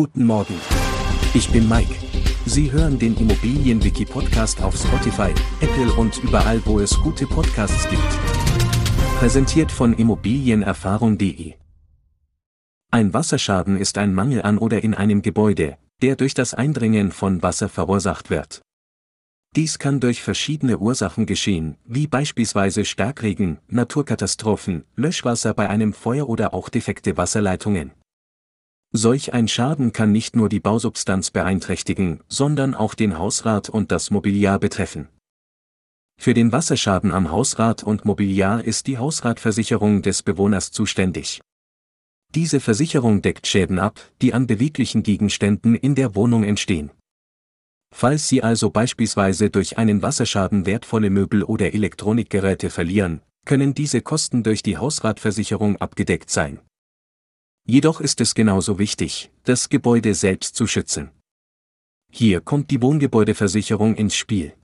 Guten Morgen. Ich bin Mike. Sie hören den Immobilienwiki-Podcast auf Spotify, Apple und überall, wo es gute Podcasts gibt. Präsentiert von Immobilienerfahrung.de. Ein Wasserschaden ist ein Mangel an oder in einem Gebäude, der durch das Eindringen von Wasser verursacht wird. Dies kann durch verschiedene Ursachen geschehen, wie beispielsweise Starkregen, Naturkatastrophen, Löschwasser bei einem Feuer oder auch defekte Wasserleitungen. Solch ein Schaden kann nicht nur die Bausubstanz beeinträchtigen, sondern auch den Hausrat und das Mobiliar betreffen. Für den Wasserschaden am Hausrat und Mobiliar ist die Hausratversicherung des Bewohners zuständig. Diese Versicherung deckt Schäden ab, die an beweglichen Gegenständen in der Wohnung entstehen. Falls Sie also beispielsweise durch einen Wasserschaden wertvolle Möbel oder Elektronikgeräte verlieren, können diese Kosten durch die Hausratversicherung abgedeckt sein. Jedoch ist es genauso wichtig, das Gebäude selbst zu schützen. Hier kommt die Wohngebäudeversicherung ins Spiel.